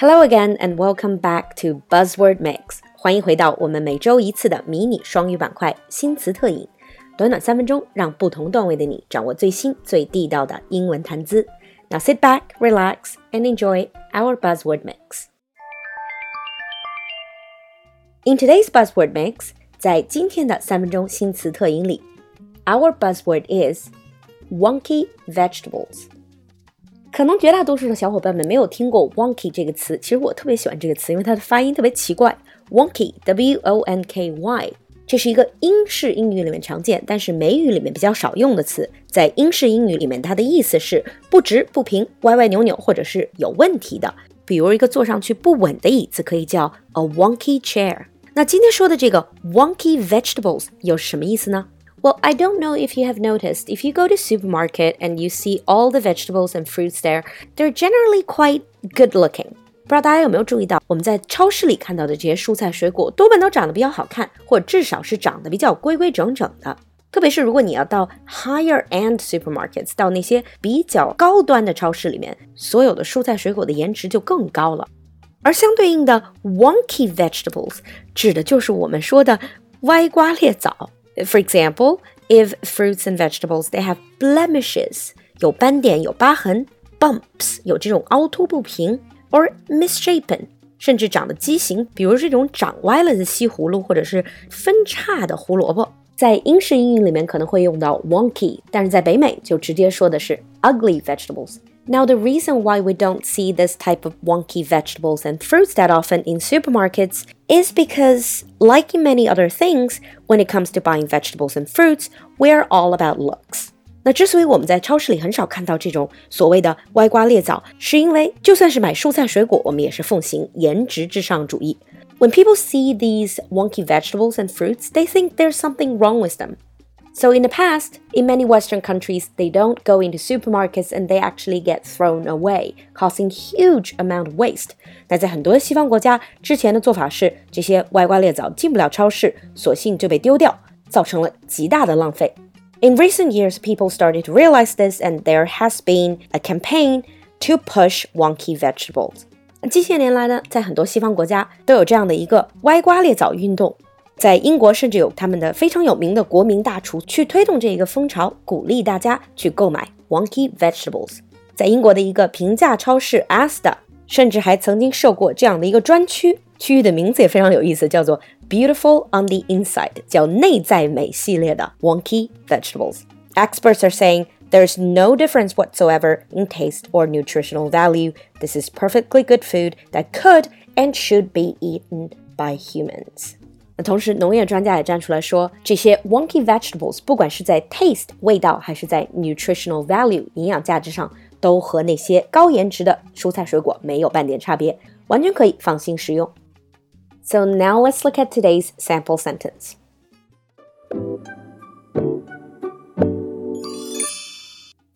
Hello again and welcome back to Buzzword Mix。欢迎回到我们每周一次的迷你双语板块新词特饮，短短三分钟，让不同段位的你掌握最新最地道的英文谈资。Now sit back, relax, and enjoy our Buzzword Mix. In today's Buzzword Mix，在今天的三分钟新词特饮里，our buzzword is wonky vegetables。可能绝大多数的小伙伴们没有听过 wonky 这个词，其实我特别喜欢这个词，因为它的发音特别奇怪。wonky，w o n k y，这是一个英式英语里面常见，但是美语里面比较少用的词。在英式英语里面，它的意思是不直不平、歪歪扭扭，或者是有问题的。比如一个坐上去不稳的椅子，可以叫 a wonky chair。那今天说的这个 wonky vegetables 又是什么意思呢 ？Well, I don't know if you have noticed, if you go to supermarket and you see all the vegetables and fruits there, they're generally quite good looking. 不知道大家有没有注意到，我们在超市里看到的这些蔬菜水果，多半都长得比较好看，或至少是长得比较规规整整的。特别是如果你要到 higher end supermarkets，到那些比较高端的超市里面，所有的蔬菜水果的颜值就更高了。而相对应的 wonky vegetables 指的就是我们说的歪瓜裂枣。 for example, if fruits and vegetables they have blemishes，有斑点、有疤痕；bumps 有这种凹凸不平；or misshapen，甚至长得畸形，比如这种长歪了的西葫芦，或者是分叉的胡萝卜。在英式英语里面可能会用到 wonky，但是在北美就直接说的是 ugly vegetables。 now, the reason why we don't see this type of wonky vegetables and fruits that often in supermarkets is because, like in many other things, when it comes to buying vegetables and fruits, we're all about looks. 那之所以我们在超市里很少看到这种所谓的歪瓜裂枣，是因为就算是买蔬菜水果，我们也是奉行颜值至上主义。When people see these wonky vegetables and fruits, they think there's something wrong with them. So in the past, in many Western countries, they don't go into supermarkets and they actually get thrown away, causing huge amount of waste. 那在很多西方国家，之前的做法是这些歪瓜裂枣进不了超市，索性就被丢掉，造成了极大的浪费。In recent years, people started to realize this, and there has been a campaign to push wonky vegetables. 近些年来呢，在很多西方国家都有这样的一个歪瓜裂枣运动。 在英国，甚至有他们的非常有名的国民大厨去推动这一个风潮，鼓励大家去购买 wonky vegetables。在英国的一个平价超市 Asda，甚至还曾经设过这样的一个专区，区域的名字也非常有意思，叫做 Beautiful on the Inside，叫内在美系列的 wonky vegetables。Experts are saying there's no difference whatsoever in taste or nutritional value. This is perfectly good food that could and should be eaten by humans. 那同时，农业专家也站出来说，这些 wonky vegetables 不管是在 taste 味道，还是在 nutritional value 营养价值上，都和那些高颜值的蔬菜水果没有半点差别，完全可以放心食用。So now let's look at today's sample sentence.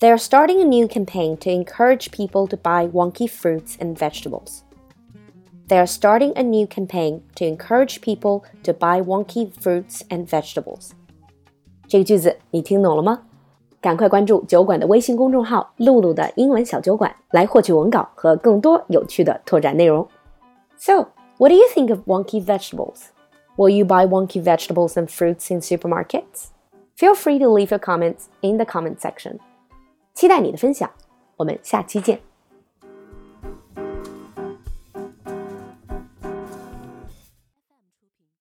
They are starting a new campaign to encourage people to buy wonky fruits and vegetables. They are starting a new campaign to encourage people to buy wonky fruits and vegetables. 这个句子你听懂了吗？赶快关注酒馆的微信公众号“露露的英文小酒馆”来获取文稿和更多有趣的拓展内容。So, what do you think of wonky vegetables? Will you buy wonky vegetables and fruits in supermarkets? Feel free to leave your comments in the comment section. 期待你的分享，我们下期见。